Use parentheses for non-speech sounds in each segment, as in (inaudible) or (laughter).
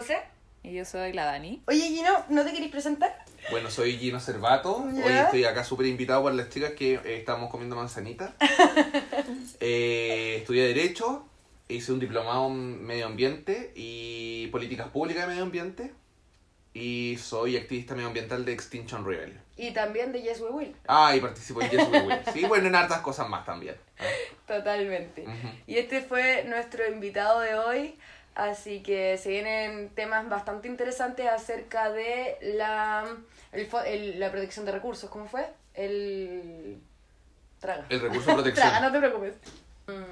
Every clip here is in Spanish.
José. Y yo soy la Dani. Oye, Gino, ¿no te queréis presentar? Bueno, soy Gino Cervato. Ya. Hoy estoy acá súper invitado por las chicas que eh, estamos comiendo manzanita. (laughs) eh, estudié Derecho, hice un diplomado en Medio Ambiente y Políticas Públicas de Medio Ambiente. Y soy activista medioambiental de Extinction Rebellion. Y también de Yes We Will. Ah, y participo en Yes We Will. Sí, bueno, en hartas cosas más también. Ah, (laughs) Totalmente. ujú. Y este fue nuestro invitado de hoy. Así que se vienen temas bastante interesantes acerca de la, el el- la protección de recursos. ¿Cómo fue? El. Traga. El recurso (laughs) de protección. Traga, no te preocupes.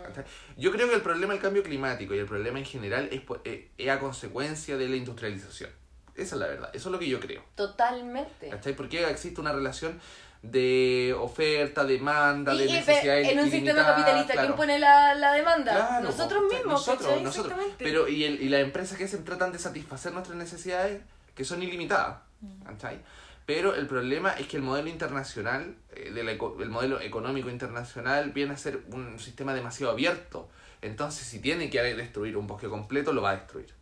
¿Cachai? Yo creo que el problema del cambio climático y el problema en general es, por- eh, es a consecuencia de la industrialización. Esa es la verdad. Eso es lo que yo creo. Totalmente. ¿Cachai? Porque existe una relación de oferta, demanda, de Y, necesidad en un sistema capitalista, claro. ¿quién pone la, la demanda? Claro, nosotros mismos, nosotros, ¿cachai? nosotros. Exactamente. Pero y, el, y las empresas que hacen tratan de satisfacer nuestras necesidades que son ilimitadas. Mm. ¿cachai? Pero el problema es que el modelo internacional, eh, de la eco- el modelo económico internacional, viene a ser un sistema demasiado abierto. Entonces, si tiene que destruir un bosque completo, lo va a destruir.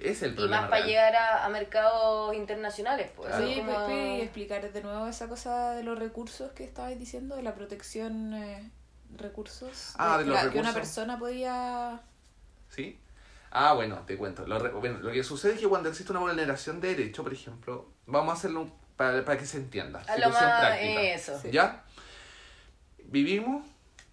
Es el Y más para real. llegar a, a mercados internacionales, pues. Claro. así Oye, como- ¿puedes explicar de nuevo esa cosa de los recursos que estabas diciendo? De la protección eh, recursos. Ah, de que los la- Que una recursos. persona podía... ¿Sí? Ah, bueno, te cuento. Lo, bueno, lo que sucede es que cuando existe una vulneración de derecho, por ejemplo, vamos a hacerlo un- para, para que se entienda. A lo situación más práctica. eso. Sí. ¿Ya? Vivimos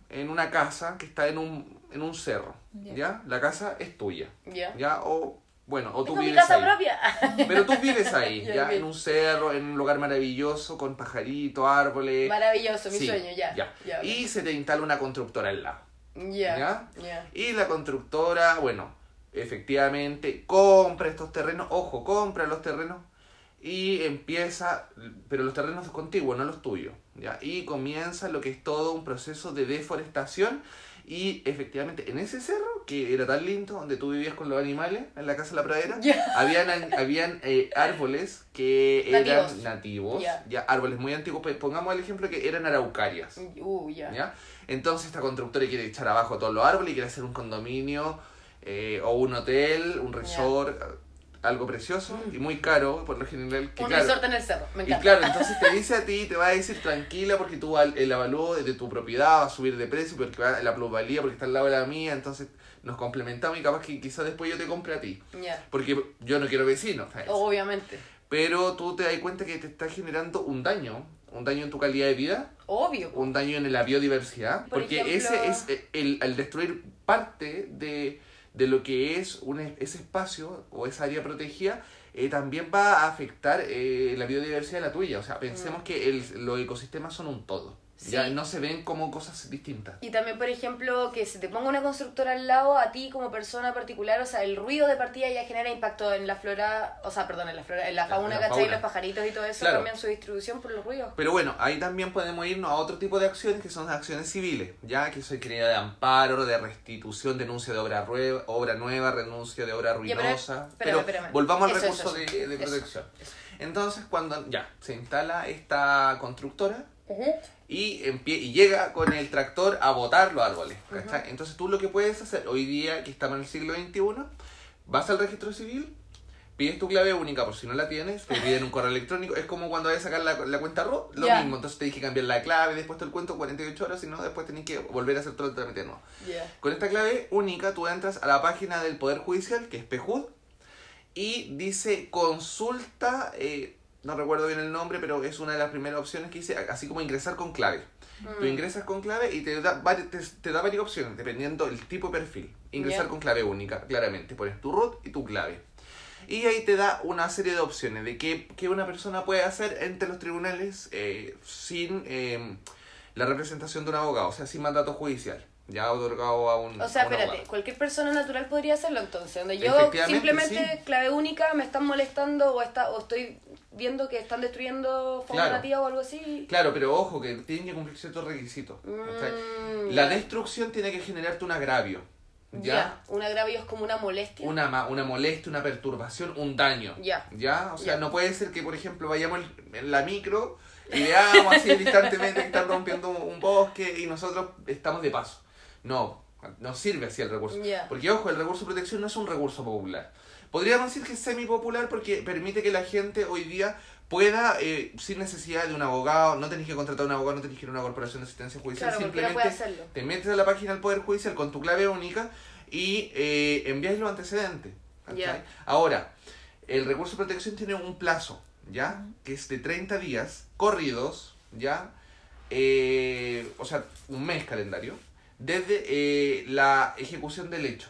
en una casa que está en un, en un cerro. Ya. ¿Ya? La casa es tuya. Ya. ¿Ya? O, bueno, o tú Tengo mi vives casa ahí. propia. (laughs) Pero tú vives ahí, Ya. En un cerro, en un lugar maravilloso, con pajaritos, árboles. Maravilloso, mi Sí, sueño, ya. ya. Ya, ok. Y se te instala una constructora al lado. Ya. ¿Ya? Ya. Y la constructora, bueno, efectivamente compra estos terrenos, ojo, compra los terrenos y empieza, pero los terrenos contiguos, no los tuyos, ¿ya? Y comienza lo que es todo un proceso de deforestación y efectivamente en ese cerro, que era tan lindo, donde tú vivías con los animales, en la casa de la pradera, (laughs) Ya. habían, habían eh, árboles que eran Nativos. nativos, Ya. ya árboles muy antiguos, pe- pongamos el ejemplo que eran araucarias. Uh, ya. ¿ya? Entonces esta constructora quiere echar abajo todos los árboles y quiere hacer un condominio eh, o un hotel, un resort, algo precioso y muy caro por lo general. Que, Un claro, resort en el cerro, me y encanta. claro, (laughs) entonces te dice a ti, te va a decir tranquila porque tú el avalúo de tu propiedad va a subir de precio porque va la plusvalía porque está al lado de la mía, entonces nos complementamos y capaz que quizás después yo te compre a ti. Porque yo no quiero vecinos, ¿sabes? Obviamente. Pero tú te das cuenta que te está generando un daño, un daño en tu calidad de vida Obvio. un daño en la biodiversidad, Por porque ejemplo- ese es eh, el, al destruir parte de, de lo que es un, es- ese espacio o esa área protegida, eh, también va a afectar eh, la biodiversidad de la tuya. O sea, pensemos que el, los ecosistemas son un todo. Ya no se ven como cosas distintas. Y también, por ejemplo, que se te ponga una constructora al lado, a ti como persona particular, o sea, el ruido de partida ya genera impacto en la flora, o sea, perdón, en la flora, en la La- fauna, la ¿cachai? fauna. Los pajaritos y todo eso, Claro. cambian su distribución por los ruidos. Pero bueno, ahí también podemos irnos a otro tipo de acciones que son acciones civiles, ya que soy querida de amparo, de restitución, denuncia de obra, rue- obra nueva, renuncia de obra Ya, pero- ruinosa. espérame, pero espérame. volvamos al Eso, recurso eso, de, de protección. Entonces, cuando ya se instala esta constructora y, empie- y llega con el tractor a botar los árboles. Entonces tú lo que puedes hacer hoy día, que estamos en el siglo XXI, vas al registro civil, pides tu clave única por si no la tienes, te piden un correo electrónico, es como cuando vas a sacar la, la cuenta RO, lo mismo, entonces tenés que cambiar la clave, después todo el cuento 48 horas, si no después tenés que volver a hacer todo el trámite nuevo. Con esta clave única tú entras a la página del Poder Judicial, que es PEJUD, y dice consulta, eh, no recuerdo bien el nombre, pero es una de las primeras opciones que dice, así como ingresar con clave. Tú Mm. ingresas con clave y te da, te, te da varias opciones, dependiendo del tipo de perfil. Ingresar con clave única, claramente. Pones tu root y tu clave. Y ahí te da una serie de opciones de qué, qué una persona puede hacer entre los tribunales eh, sin eh, la representación de un abogado, o sea, sin mandato judicial, ya otorgado a un O sea, espérate, cualquier persona natural podría hacerlo entonces, donde yo simplemente sí. clave única me están molestando o está o estoy viendo que están destruyendo fauna Claro. nativa o algo así. Claro, pero ojo, que tienen que cumplir ciertos requisitos. Mm, La destrucción tiene que generarte un agravio. ¿Ya? Un agravio es como una molestia. Una, ma- una molestia, una perturbación, un daño. Ya. ¿Ya? O sea, no puede ser que, por ejemplo, vayamos en- en la micro y veamos así distantemente que están rompiendo un bosque y nosotros estamos de paso. No, No sirve así el recurso. Porque, ojo, el recurso de protección no es un recurso popular. Podríamos decir que es semi-popular porque permite que la gente hoy día pueda, eh, sin necesidad de un abogado, no tenés que contratar a un abogado, no tenés que ir a una corporación de asistencia judicial, Claro, simplemente te metes a la página del Poder Judicial con tu clave única y eh, envías los antecedentes. Ahora, el recurso de protección tiene un plazo, ¿ya? Que es de 30 días corridos, ¿ya? Eh, o sea, un mes calendario, desde eh, la ejecución del hecho,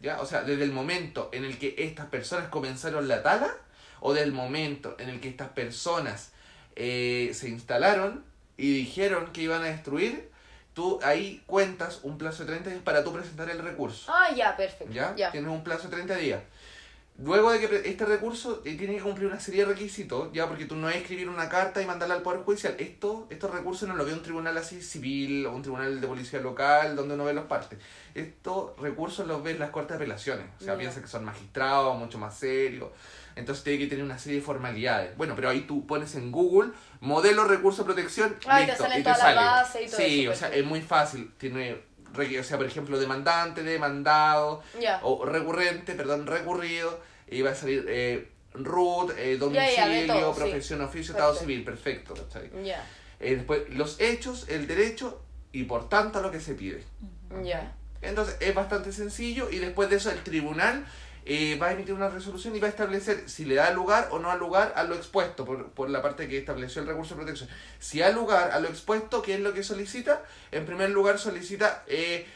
¿ya? O sea, desde el momento en el que estas personas comenzaron la tala o del momento en el que estas personas eh, se instalaron y dijeron que iban a destruir, tú ahí cuentas un plazo de 30 días para tú presentar el recurso. Ah, ya, perfecto. ¿Ya? Ya. Tienes un plazo de 30 días. Luego de que este recurso eh, tiene que cumplir una serie de requisitos, ya porque tú no es escribir una carta y mandarla al Poder Judicial. Esto, estos recursos no lo ve un tribunal así civil o un tribunal de policía local donde uno ve los partes. Estos recursos los ven las cortes de apelaciones. O sea, Ya. piensa que son magistrados, mucho más serios. Entonces tiene que tener una serie de formalidades. Bueno, pero ahí tú pones en Google modelo recurso protección. Ah, te listo, salen y te todas las sale. bases y todo Sí, eso, o sea, es muy fácil. Tiene, o sea, por ejemplo, demandante, demandado, o recurrente, perdón, recurrido, y va a salir eh, root, eh, domicilio, sí. profesión, oficio, estado civil, perfecto. ¿cachai? Ya. Eh, después, los hechos, el derecho y por tanto lo que se pide. Ya. Entonces, es bastante sencillo y después de eso el tribunal eh, va a emitir una resolución y va a establecer si le da lugar o no da lugar a lo expuesto por, por la parte que estableció el recurso de protección. Si da lugar a lo expuesto, ¿qué es lo que solicita? En primer lugar solicita, eh,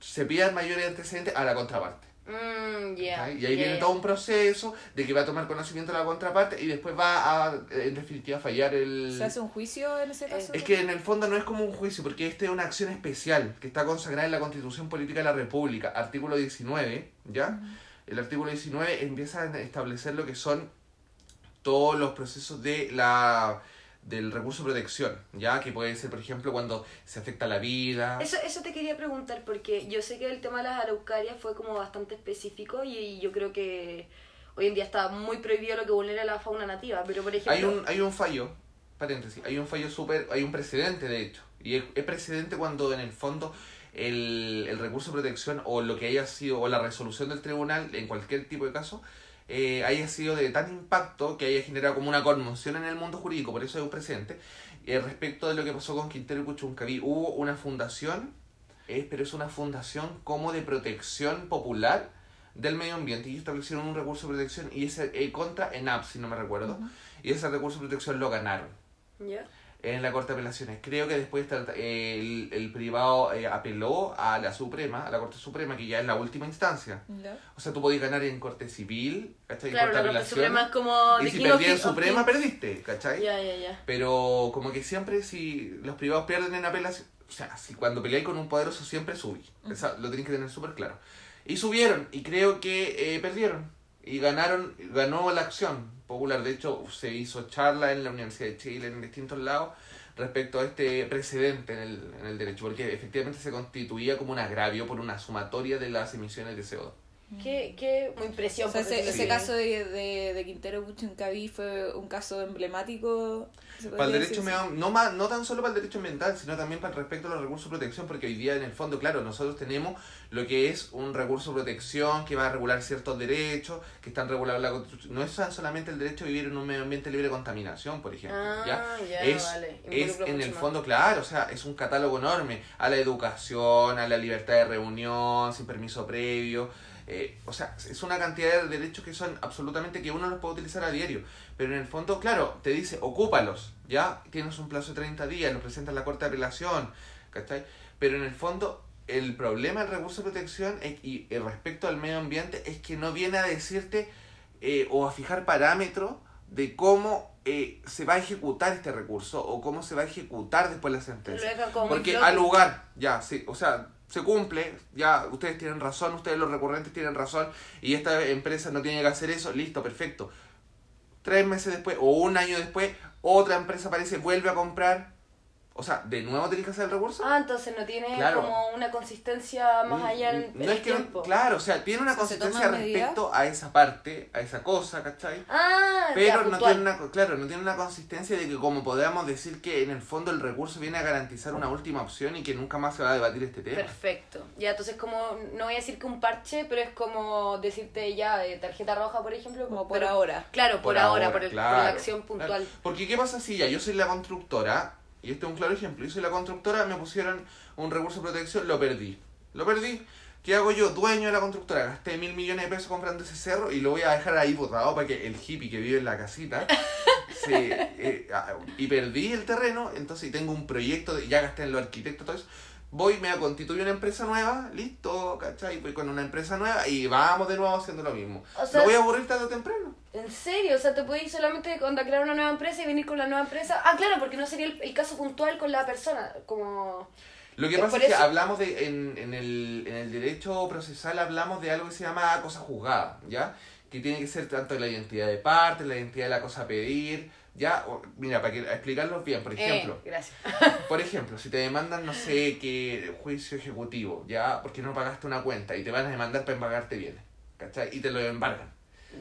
se pidan mayores antecedentes a la contraparte. Mm, ya. ¿ok? Y ahí viene todo un proceso de que va a tomar conocimiento de la contraparte y después va a, en definitiva, fallar el... ¿Se hace un juicio en ese caso? Es que en el fondo no es como un juicio, porque este es una acción especial que está consagrada en la Constitución Política de la República, artículo 19, ¿ya? El artículo 19 empieza a establecer lo que son todos los procesos de la del recurso de protección, ¿ya? Que puede ser, por ejemplo, cuando se afecta la vida. Eso, eso te quería preguntar porque yo sé que el tema de las araucarias fue como bastante específico y yo creo que hoy en día está muy prohibido lo que vulnera la fauna nativa, pero por ejemplo... Hay un, hay un fallo, paréntesis, hay un fallo súper, hay un precedente de hecho, y es, es precedente cuando en el fondo el, el recurso de protección o lo que haya sido, o la resolución del tribunal en cualquier tipo de caso, eh, haya sido de tan impacto que haya generado como una conmoción en el mundo jurídico, por eso es un precedente, eh, respecto de lo que pasó con Quintero y Puchuncaví, hubo una fundación, eh, pero es una fundación como de protección popular del medio ambiente. Y establecieron un recurso de protección y ese eh, contra ENAP, si no me recuerdo, y ese recurso de protección lo ganaron. ¿Ya? En la Corte de Apelaciones. Creo que después el, el privado eh, apeló a la Suprema, a la Corte Suprema, que ya es la última instancia. ¿Ya? O sea, tú podías ganar en Corte Civil, ¿cachai? En Corte de la Corte Apelaciones. Suprema es como... Y si perdías en Suprema, perdiste, ¿cachai? Ya, ya, ya. Pero como que siempre si los privados pierden en apelación, o sea, si cuando peleáis con un poderoso siempre subí. Esa- lo tenéis que tener súper claro. Y subieron, y creo que eh, perdieron. Y ganaron, ganó la acción popular. De hecho, se hizo charla en la Universidad de Chile, en distintos lados, respecto a este precedente en el, en el derecho, porque efectivamente se constituía como un agravio por una sumatoria de las emisiones de CO2. Qué, qué muy impresión. O sea, por ese, ese caso de, de, de Quintero Puchuncaví fue un caso emblemático. Para el derecho no, más, no tan solo para el derecho ambiental, sino también para el respecto a los recursos de protección, porque hoy día en el fondo, claro, nosotros tenemos lo que es un recurso de protección que va a regular ciertos derechos, que están regulados en la Constitución. No es solamente el derecho a vivir en un medio ambiente libre de contaminación, por ejemplo. Ah, ¿ya? ya, es, vale. es en el más. fondo, claro, o sea, es un catálogo enorme a la educación, a la libertad de reunión, sin permiso previo. Eh, o sea, es una cantidad de derechos que son absolutamente que uno los puede utilizar a diario. Pero en el fondo, claro, te dice, ocúpalos, ¿ya? Tienes un plazo de 30 días, los presentas en la Corte de Apelación, ¿cachai? Pero en el fondo, el problema del recurso de protección y eh, respecto al medio ambiente es que no viene a decirte eh, o a fijar parámetros de cómo eh, se va a ejecutar este recurso o cómo se va a ejecutar después la sentencia. Porque al lugar, ya, sí, o sea, se cumple, ya, ustedes tienen razón, ustedes los recurrentes tienen razón, y esta empresa no tiene que hacer eso, listo, perfecto. Tres meses después, o un año después, otra empresa aparece, vuelve a comprar, O sea, de nuevo tenés que hacer el recurso. Ah, entonces no tiene Claro. como una consistencia más allá en, no en es el que no- tiempo. claro, o sea, tiene una O sea, se consistencia respecto a esa parte, a esa cosa, ¿cachai? Ah, ya, Pero no tiene una, co- claro, no tiene una consistencia de que como podamos decir que en el fondo el recurso viene a garantizar una última opción y que nunca más se va a debatir este tema. Perfecto. Ya, entonces como, no voy a decir que un parche, pero es como decirte ya de tarjeta roja, por ejemplo. Como por pero- ahora. Claro, por, ahora, por, el- por la acción puntual. claro. Porque ¿qué pasa si ya yo soy la constructora, y este es un claro ejemplo, yo soy la constructora, me pusieron un recurso de protección, lo perdí. Lo perdí. ¿Qué hago yo? Dueño de la constructora, gasté mil millones de pesos comprando ese cerro y lo voy a dejar ahí botado para que el hippie que vive en la casita (laughs) se, eh, ah, y perdí el terreno, entonces y tengo un proyecto, de, ya gasté en los arquitectos, todo eso. Voy, me constituyo una empresa nueva, listo, ¿cachai? Voy con una empresa nueva y vamos de nuevo haciendo lo mismo. O sea, ¿Lo voy a aburrir tarde o temprano? ¿En serio? O sea, te puedes ir solamente cuando crear una nueva empresa y venir con la nueva empresa. Ah, claro, porque no sería el, el caso puntual con la persona. Como. Lo que pasa es que eso- hablamos de, en, en, el, en el derecho procesal hablamos de algo que se llama cosa juzgada, ¿ya? Que tiene que ser tanto la identidad de parte, la identidad de la cosa a pedir, ¿ya? O- mira, para que, explicarlo bien, por ejemplo, Eh, gracias. (laughs) por ejemplo, si te demandan, no sé, que juicio ejecutivo, ¿ya? Porque no pagaste una cuenta y te van a demandar para embargarte bienes, ¿cachai? Y te lo embargan,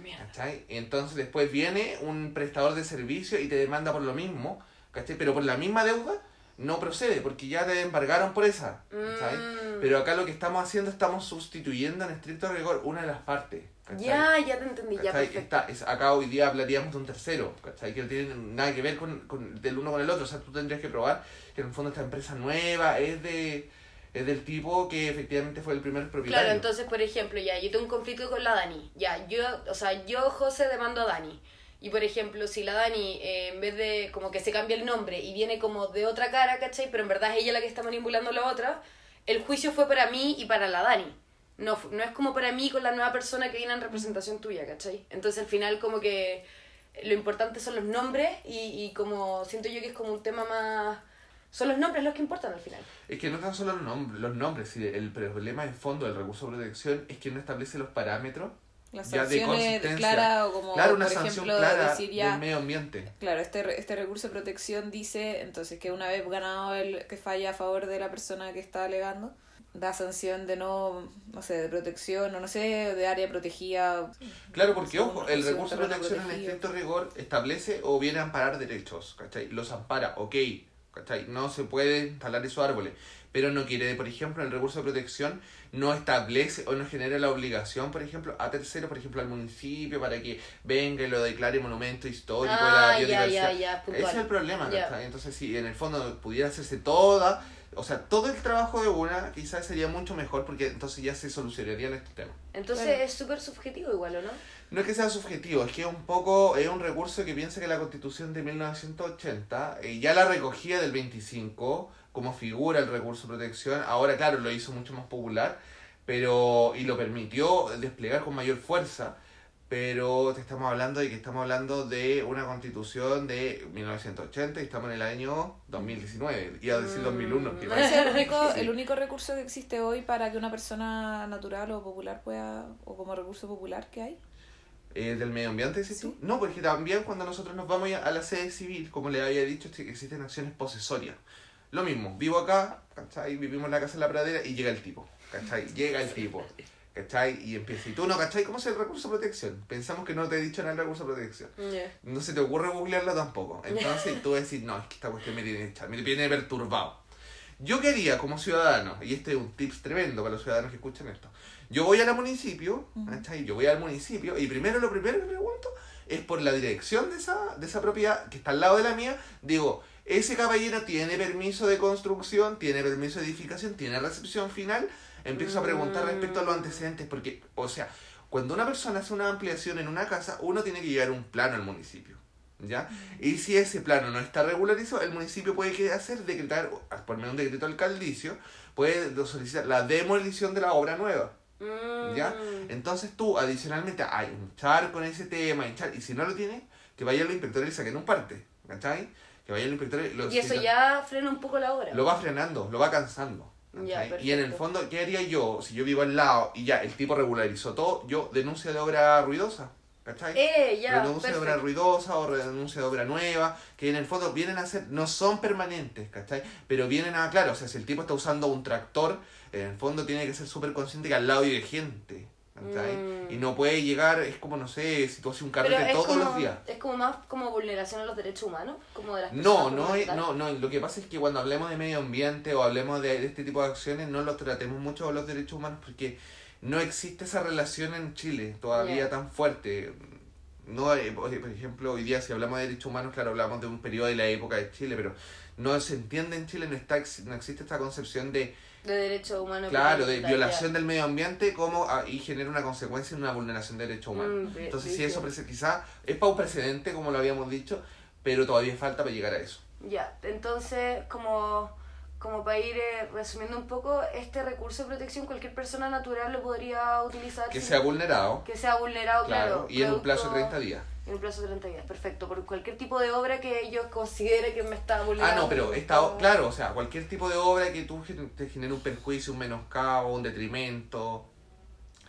Mierda. ¿cachai? Entonces después viene un prestador de servicio y te demanda por lo mismo, ¿cachai? Pero por la misma deuda no procede, porque ya te embargaron por esa, ¿cachai? Mm. Pero acá lo que estamos haciendo, estamos sustituyendo en estricto rigor una de las partes, ¿cachai? Ya, ya te entendí, ya, perfecto. Está, es, acá hoy día hablaríamos de un tercero, ¿cachai? Que no tiene nada que ver con, con del uno con el otro. O sea, tú tendrías que probar que en el fondo esta empresa nueva es de es del tipo que efectivamente fue el primer propietario. Claro, entonces, por ejemplo, ya, yo tengo un conflicto con la Dani. Ya, yo, o sea, yo, José, demando a Dani. Y, por ejemplo, si la Dani, eh, en vez de como que se cambia el nombre y viene como de otra cara, ¿cachai? Pero en verdad es ella la que está manipulando a la otra, el juicio fue para mí y para la Dani. No, fu- no es como para mí con la nueva persona que viene en representación tuya, ¿cachai? Entonces, al final, como que lo importante son los nombres y, y como siento yo que es como un tema más... Son los nombres los que importan al final. Es que no tan solo los nombres, los nombres si el problema de fondo del recurso de protección es que no establece los parámetros Las ya de consistencia. claras o como, claro, una por sanción ejemplo, clara decir ya... del medio ambiente. Claro, este, re- este recurso de protección dice entonces que una vez ganado el que falla a favor de la persona que está alegando, da sanción de no, no sé, de protección o no sé, de área protegida. Claro, porque ojo, el recurso de protección en estricto rigor establece o viene a amparar derechos, ¿cachai? Los ampara, ok, ¿cachai? No se puede instalar esos árboles, pero no quiere, por ejemplo, el recurso de protección no establece o no genera la obligación, por ejemplo, a terceros, por ejemplo, al municipio para que venga y lo declare monumento histórico de Ah, la ya, biodiversidad. ya, ya, puntual. Ese es el problema, Ya. ¿cachai? Entonces, si en el fondo pudiera hacerse toda, o sea, todo el trabajo de una, quizás sería mucho mejor porque entonces ya se solucionarían estos temas. Entonces Claro. es súper subjetivo igual, ¿o no? No es que sea subjetivo, es que es un poco, es un recurso que piensa que la constitución de 1980 eh, ya la recogía del 25 como figura el recurso de protección, ahora claro lo hizo mucho más popular, pero y lo permitió desplegar con mayor fuerza, pero te estamos hablando de que estamos hablando de una constitución de 1980 y estamos en el año 2019, iba a decir 2001, que Mm. va (laughs) a Ese es el ser único, difícil. el único recurso que existe hoy para que una persona natural o popular pueda, o como recurso popular que hay. Eh, ¿Del medio ambiente, dices tú? Sí. No, porque también cuando nosotros nos vamos a la sede civil, como le había dicho, existen acciones posesorias. Lo mismo, vivo acá, ¿cachai? Vivimos en la casa de la pradera y llega el tipo, ¿cachai? Llega el tipo, ¿cachai? Y empieza, y tú no, ¿cachai? ¿Cómo es el recurso de protección? Pensamos que no te he dicho nada del recurso de protección. No se te ocurre googlearlo tampoco. Entonces (laughs) tú decís, no, es que esta cuestión me tiene, me tiene perturbado. Yo quería, como ciudadano, y este es un tips tremendo para los ciudadanos que escuchan esto, yo voy a la municipio, ¿cachai? Yo voy al municipio y primero lo primero que pregunto es por la dirección de esa, de esa propiedad que está al lado de la mía. Digo, ese caballero tiene permiso de construcción, tiene permiso de edificación, tiene recepción final. Empiezo a preguntar respecto a los antecedentes porque, o sea, cuando una persona hace una ampliación en una casa, uno tiene que llevar un plano al municipio. ¿Ya? Y si ese plano no está regularizado, el municipio puede que hacer decretar, por medio de un decreto alcaldicio, puede solicitar la demolición de la obra nueva. Mm. ¿Ya? Entonces tú, adicionalmente, hay un charco en ese tema, char- y si no lo tienes, que vaya al inspector y le saquen un parte, ¿cachai? Que vaya al inspector y lo Y eso ya frena un poco la obra. lo va frenando, lo va cansando. Y en el fondo, ¿qué haría yo si yo vivo al lado y ya el tipo regularizó todo? Yo denuncio de obra ruidosa, ¿Cachai? Eh, ya, renuncia de obra ruidosa o renuncia de obra nueva, que en el fondo vienen a ser, no son permanentes, ¿cachai? Pero vienen a, claro, o sea, si el tipo está usando un tractor, en el fondo tiene que ser súper consciente que al lado vive gente. Mm. Y no puede llegar, es como, no sé, si tú haces un carrete todos como, los días. es como más como vulneración a los derechos humanos, como de las No, no, es- tal. no, no, lo que pasa es que cuando hablemos de medio ambiente o hablemos de, de este tipo de acciones, no lo tratemos mucho con los derechos humanos porque no existe esa relación en Chile todavía tan fuerte. No, eh, por ejemplo, hoy día si hablamos de derechos humanos, claro, hablamos de un periodo de la época de Chile, pero no se entiende en Chile, no, está, no existe esta concepción de, De derechos humanos. claro, de violación del medio ambiente como ah, y genera una consecuencia en una vulneración de derechos humanos. Mm, Entonces, si brígido. eso prese- quizá es para un precedente, como lo habíamos dicho, pero todavía falta para llegar a eso. Ya, entonces, como, como para ir eh, resumiendo un poco, este recurso de protección cualquier persona natural lo podría utilizar. Que sin- sea vulnerado, que sea vulnerado, claro. claro, y en un plazo de producto- 30 días. En un plazo de 30 días, perfecto. Por cualquier tipo de obra que ellos consideren que me está vulnerando. Ah, no, pero esta, o- claro, o sea, cualquier tipo de obra que tú te genere un perjuicio, un menoscabo, un detrimento,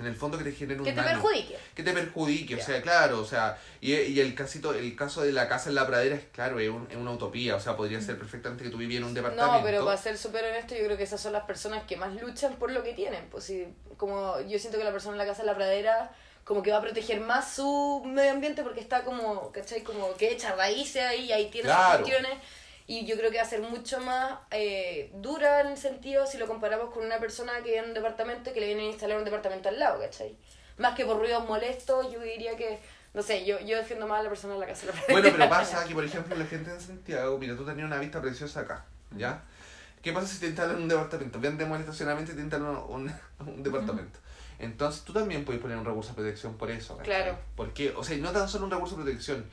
en el fondo que te genere un Que te daño. perjudique. Que te perjudique, Ya. o sea, claro, o sea, y, y el casito, el caso de la casa en la pradera es claro, es, un- es una utopía, o sea, podría ser perfectamente que tú vivieras en un departamento. No, pero para ser súper honesto, yo creo que esas son las personas que más luchan por lo que tienen. Pues sí, como yo siento que la persona en la casa de la pradera como que va a proteger más su medio ambiente porque está como, ¿cachai? Como que echa raíces ahí y ahí tiene Claro. sus cuestiones. Y yo creo que va a ser mucho más eh, dura en el sentido si lo comparamos con una persona que vive en un departamento y que le vienen a instalar un departamento al lado, ¿cachai? Más que por ruidos molestos, yo diría que, no sé, yo, yo defiendo más a la persona en la casa. Bueno, pero (laughs) pasa que, por ejemplo, la gente en Santiago, mira, tú tenías una vista preciosa acá, ¿ya? ¿Qué pasa si te instalan un departamento? Vendemos el estacionamiento y te instalan un, (laughs) un departamento. Entonces tú también puedes poner un recurso de protección por eso. ¿cachai? Claro. Porque, o sea, no tan solo un recurso de protección.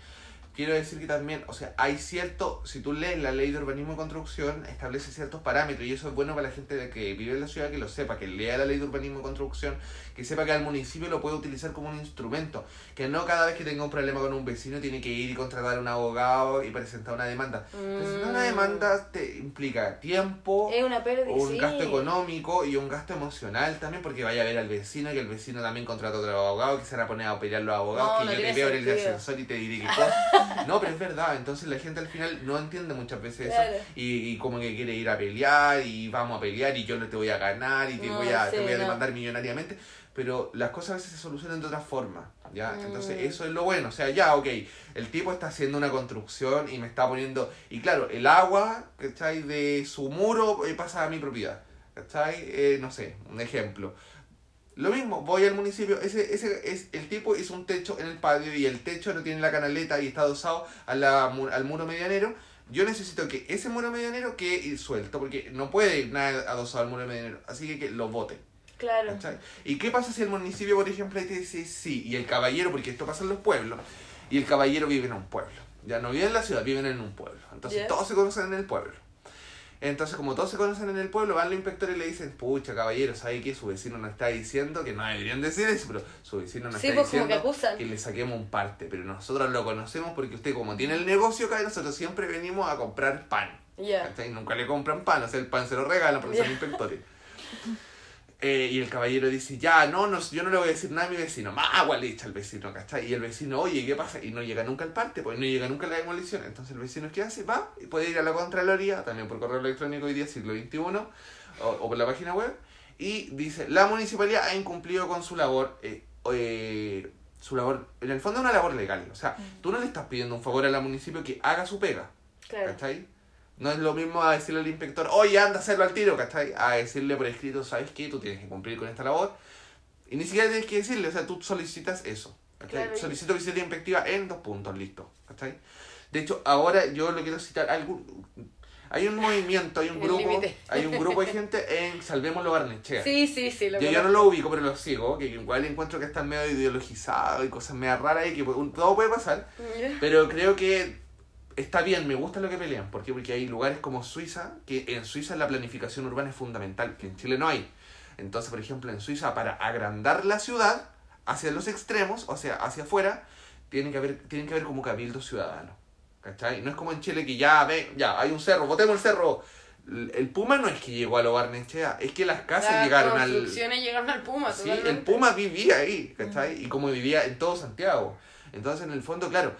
Quiero decir que también, o sea, hay cierto, si tú lees la ley de urbanismo y construcción, establece ciertos parámetros y eso es bueno para la gente de que vive en la ciudad que lo sepa, que lea la ley de urbanismo y construcción, que sepa que al municipio lo puede utilizar como un instrumento, que no cada vez que tenga un problema con un vecino tiene que ir y contratar a un abogado y presentar una demanda. Presentar una Mm. demanda te implica tiempo, Es una pérdida, un sí. gasto económico y un gasto emocional también porque vaya a ver al vecino y el vecino también contrata a otro abogado que se van a poner a pelear los abogados No, que no yo te veo en el ascensor y te diré cosa. (laughs) No, pero es verdad, entonces la gente al final no entiende muchas veces Claro. eso y, y como que quiere ir a pelear y vamos a pelear y yo no te voy a ganar y te No, voy a, sí, te voy a no. demandar millonariamente. Pero las cosas a veces se solucionan de otra forma, ¿ya? Mm. Entonces eso es lo bueno, o sea, ya, ok, el tipo está haciendo una construcción y me está poniendo... Y claro, el agua, ¿cachai? De su muro eh, pasa a mi propiedad, ¿cachai? Eh, no sé, un ejemplo. Lo mismo, voy al municipio, ese, ese es, el tipo hizo un techo en el patio y el techo no tiene la canaleta y está adosado a la, al muro medianero. Yo necesito que ese muro medianero quede suelto, porque no puede ir nada adosado al muro medianero, así que, que lo vote. Claro. ¿cachai? ¿Y qué pasa si el municipio, por ejemplo, te dice sí, y el caballero, porque esto pasa en los pueblos, y el caballero vive en un pueblo, ya no vive en la ciudad, viven en un pueblo, entonces todos se conocen en el pueblo. Entonces, como todos se conocen en el pueblo, van los inspectores y le dicen, pucha, caballero, ¿sabe qué? Su vecino nos está diciendo, que no deberían decir eso, pero su vecino nos Sí, está pues que diciendo acusan. que le saquemos un parte, pero nosotros lo conocemos porque usted como tiene el negocio acá, nosotros siempre venimos a comprar pan. ¿cachai? Nunca le compran pan, o sea, el pan se lo regalan porque son Ya. inspectores. (laughs) Eh, y el caballero dice, ya, no, no, yo no le voy a decir nada a mi vecino. Más agua le echa al vecino, ¿cachai? Y el vecino, oye, ¿qué pasa? Y no llega nunca el parte, pues no llega nunca la demolición. Entonces el vecino, ¿qué hace? Va y puede ir a la Contraloría, también por correo electrónico hoy día, siglo XXI, o, o por la página web, y dice, la municipalidad ha incumplido con su labor, eh, eh, su labor, en el fondo es una labor legal. O sea, tú no le estás pidiendo un favor a la municipio que haga su pega. Claro. ¿Cachai? No es lo mismo a decirle al inspector, oye, anda a hacerlo al tiro, ¿cachai? A decirle por escrito, ¿sabes qué? Tú tienes que cumplir con esta labor. Y ni siquiera tienes que decirle, o sea, tú solicitas eso. Claro. Solicito visita inspectiva en dos puntos, listo. ¿cachai? De hecho, ahora yo lo quiero citar. Algún, hay un movimiento, hay un grupo, hay un grupo de (laughs) gente en Salvemos Barnechea. Sí, sí, sí. Lo Yo ya no lo ubico, pero lo sigo, que igual encuentro que están medio ideologizados y cosas medio raras y que un- todo puede pasar. Ya. Pero creo que está bien, me gusta lo que pelean. ¿Por qué? Porque hay lugares como Suiza, que en Suiza la planificación urbana es fundamental, que en Chile no hay. Entonces, por ejemplo, en Suiza, para agrandar la ciudad hacia los extremos, o sea, hacia afuera, tienen que haber, tienen que haber como cabildos ciudadanos. ¿Cachai? No es como en Chile que ya, ve, ya, hay un cerro, votemos el cerro. El Puma no es que llegó a lo Barnechea, es que las casas Las llegaron al... construcciones llegaron al Puma, Sí, el. Puma vivía ahí, ¿cachai? Y como vivía en todo Santiago. Entonces, en el fondo, claro,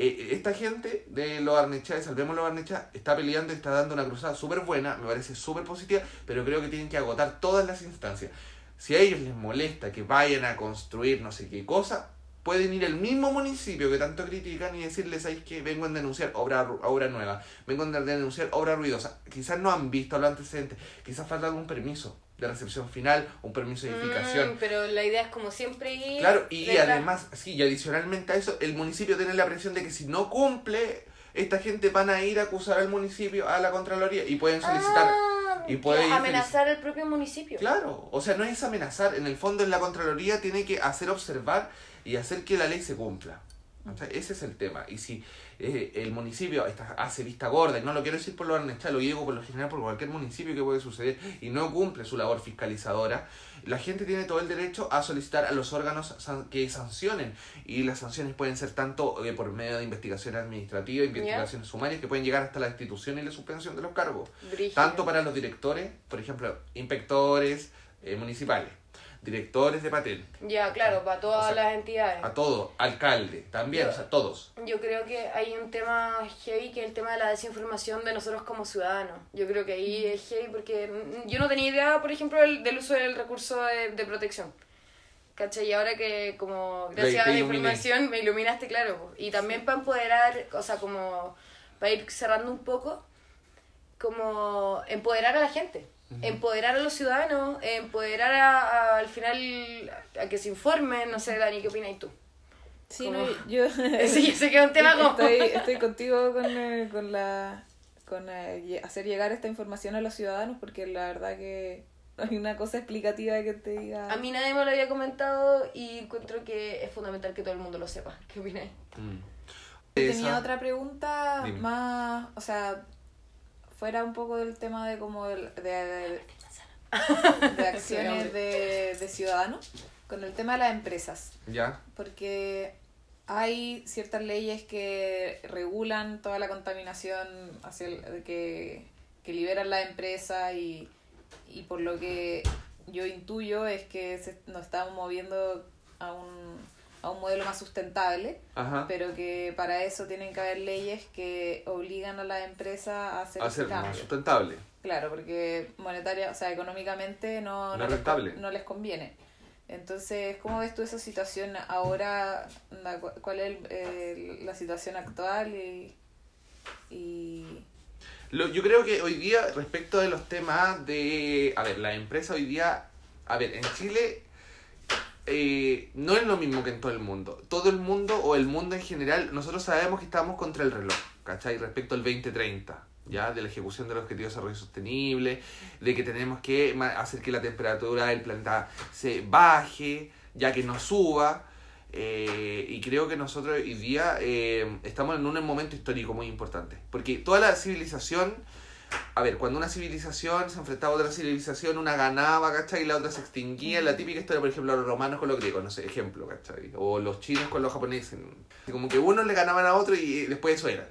eh, esta gente de los Arnechá, de Salvemos los Arnechá, está peleando y está dando una cruzada súper buena, me parece súper positiva, pero creo que tienen que agotar todas las instancias. Si a ellos les molesta que vayan a construir no sé qué cosa, pueden ir al mismo municipio que tanto critican y decirles ahí que vengo a denunciar obra, obra nueva, vengo a denunciar obra ruidosa. Quizás no han visto los antecedentes, quizás falta algún permiso de recepción final, un permiso de edificación. Mm, pero la idea es como siempre ir. Claro, y, detrás. además, sí, y adicionalmente a eso, el municipio tiene la presión de que si no cumple, esta gente van a ir a acusar al municipio, a la Contraloría, y pueden solicitar... Ah, y puede ir amenazar al propio municipio. Claro, o sea, no es amenazar, en el fondo en la Contraloría tiene que hacer observar y hacer que la ley se cumpla. O sea, ese es el tema. Y si eh, el municipio está, hace vista gorda, y no lo quiero decir por lo arnechá, lo digo por lo general por cualquier municipio que puede suceder, y no cumple su labor fiscalizadora, la gente tiene todo el derecho a solicitar a los órganos san- que sancionen. Y las sanciones pueden ser tanto eh, por medio de investigación administrativa, investigaciones sumarias, que pueden llegar hasta la destitución y la suspensión de los cargos. Brígido. Tanto para los directores, por ejemplo, inspectores eh, municipales, directores de patente, Ya, claro, para todas O sea, las entidades. a todos, alcalde, también, Yo- o sea, todos. Yo creo que hay un tema heavy que es el tema de la desinformación de nosotros como ciudadanos. Yo creo que ahí es heavy porque mm, yo no tenía idea, por ejemplo, del, del uso del recurso de, de protección. ¿Cachai? Y ahora que como gracias a la iluminé. información me iluminaste, claro. Y también para empoderar, o sea, como para ir cerrando un poco, como empoderar a la gente. Empoderar a los ciudadanos, empoderar a, a- al final a que se informen, no sé, Dani, ¿qué opinas tú? Sí, Como- no, yo... (laughs) Sí, yo sé que es un tema (laughs) como... estoy, estoy contigo con, eh, con la con eh, hacer llegar esta información a los ciudadanos porque la verdad que no hay una cosa explicativa que te diga A mí nadie me lo había comentado y encuentro que es fundamental que todo el mundo lo sepa. ¿Qué opináis? Mm. tenía Esa- otra pregunta Dime. más o sea fuera un poco del tema de como el- de, de, (laughs) de acciones de, de ciudadanos con el tema de las empresas. ¿Ya? porque hay ciertas leyes que regulan toda la contaminación hacia el- que, que liberan las empresas y, y por lo que yo intuyo es que se, nos estamos moviendo a un, a un modelo más sustentable, Ajá. pero que para eso tienen que haber leyes que obligan a las empresas a hacer a ser más sustentable. Claro, porque monetaria, o sea, económicamente no, No no, es les, no les conviene. Entonces, ¿cómo ves tú esa situación ahora? ¿Cuál es el- la situación actual? Y, y Lo- yo creo que hoy día, respecto de los temas de. A ver, la empresa hoy día. A ver, en Chile. Eh, no es lo mismo que en todo el mundo. Todo el mundo o el mundo en general, nosotros sabemos que estamos contra el reloj, ¿cachai? Respecto al 2030, ¿ya? De la ejecución del Objetivo de Desarrollo Sostenible, de que tenemos que hacer que la temperatura del planeta se baje, ya que no suba. eh, y creo que nosotros hoy día eh, estamos en un momento histórico muy importante. Porque toda la civilización, a ver, cuando una civilización se enfrentaba a otra civilización, una ganaba, ¿cachai? Y la otra se extinguía. La típica historia, por ejemplo, los romanos con los griegos, no sé, ejemplo, ¿cachai? O los chinos con los japoneses. Como que unos le ganaban a otro y después eso eran.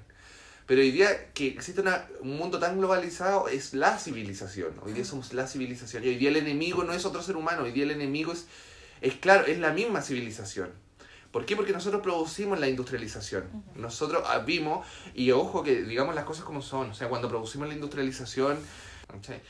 Pero hoy día que existe una- un mundo tan globalizado es la civilización. Hoy día somos la civilización. Y hoy día el enemigo no es otro ser humano. Hoy día el enemigo es, es claro, es la misma civilización. ¿Por qué? Porque nosotros producimos la industrialización. Nosotros ah, vimos, y ojo que digamos las cosas como son, o sea, cuando producimos la industrialización, ¿cachai?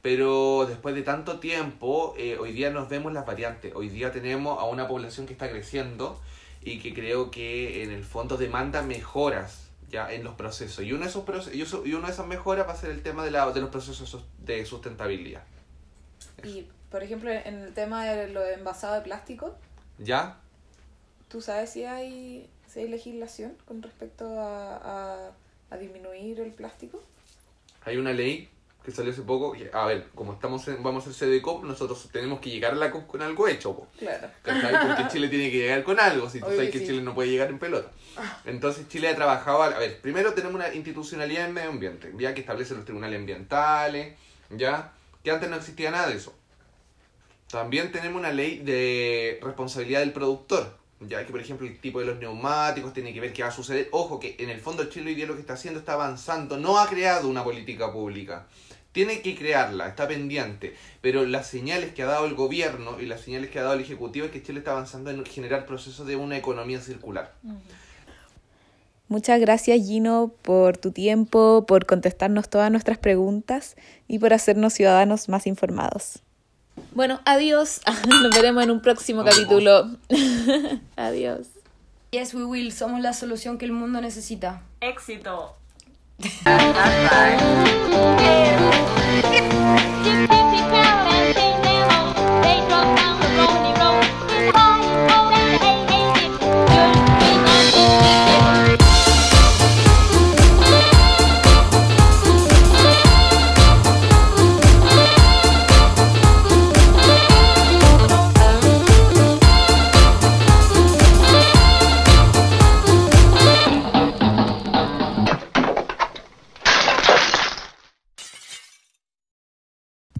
pero después de tanto tiempo, eh, hoy día nos vemos las variantes. Hoy día tenemos a una población que está creciendo y que creo que en el fondo demanda mejoras ya en los procesos. Y uno de esos, proce- y uno de esas mejoras va a ser el tema de, la, de los procesos de sustentabilidad. Y, por ejemplo, en el tema de lo envasado de plástico, ¿Ya? ¿Tú sabes si hay, si hay legislación con respecto a, a, a disminuir el plástico? Hay una ley que salió hace poco. A ver, como estamos en- vamos a COP, nosotros tenemos que llegar a la COP con algo hecho. po. Claro. Porque (laughs) Chile tiene que llegar con algo, si tú Obvio sabes que sí. Chile no puede llegar en pelota. Entonces Chile ha trabajado, a a ver, primero tenemos una institucionalidad en medio ambiente, ya que establece los tribunales ambientales, ya, que antes no existía nada de eso. También tenemos una ley de responsabilidad del productor, ya que por ejemplo el tipo de los neumáticos tiene que ver qué va a suceder. Ojo que en el fondo Chile hoy día lo que está haciendo está avanzando, no ha creado una política pública, tiene que crearla, está pendiente, pero las señales que ha dado el gobierno y las señales que ha dado el Ejecutivo es que Chile está avanzando en generar procesos de una economía circular. Muchas gracias Gino por tu tiempo, por contestarnos todas nuestras preguntas y por hacernos ciudadanos más informados. Bueno, adiós. (laughs) Nos veremos en un próximo capítulo. (laughs) adiós. Yes, we will. Somos la solución que el mundo necesita. Éxito. (laughs)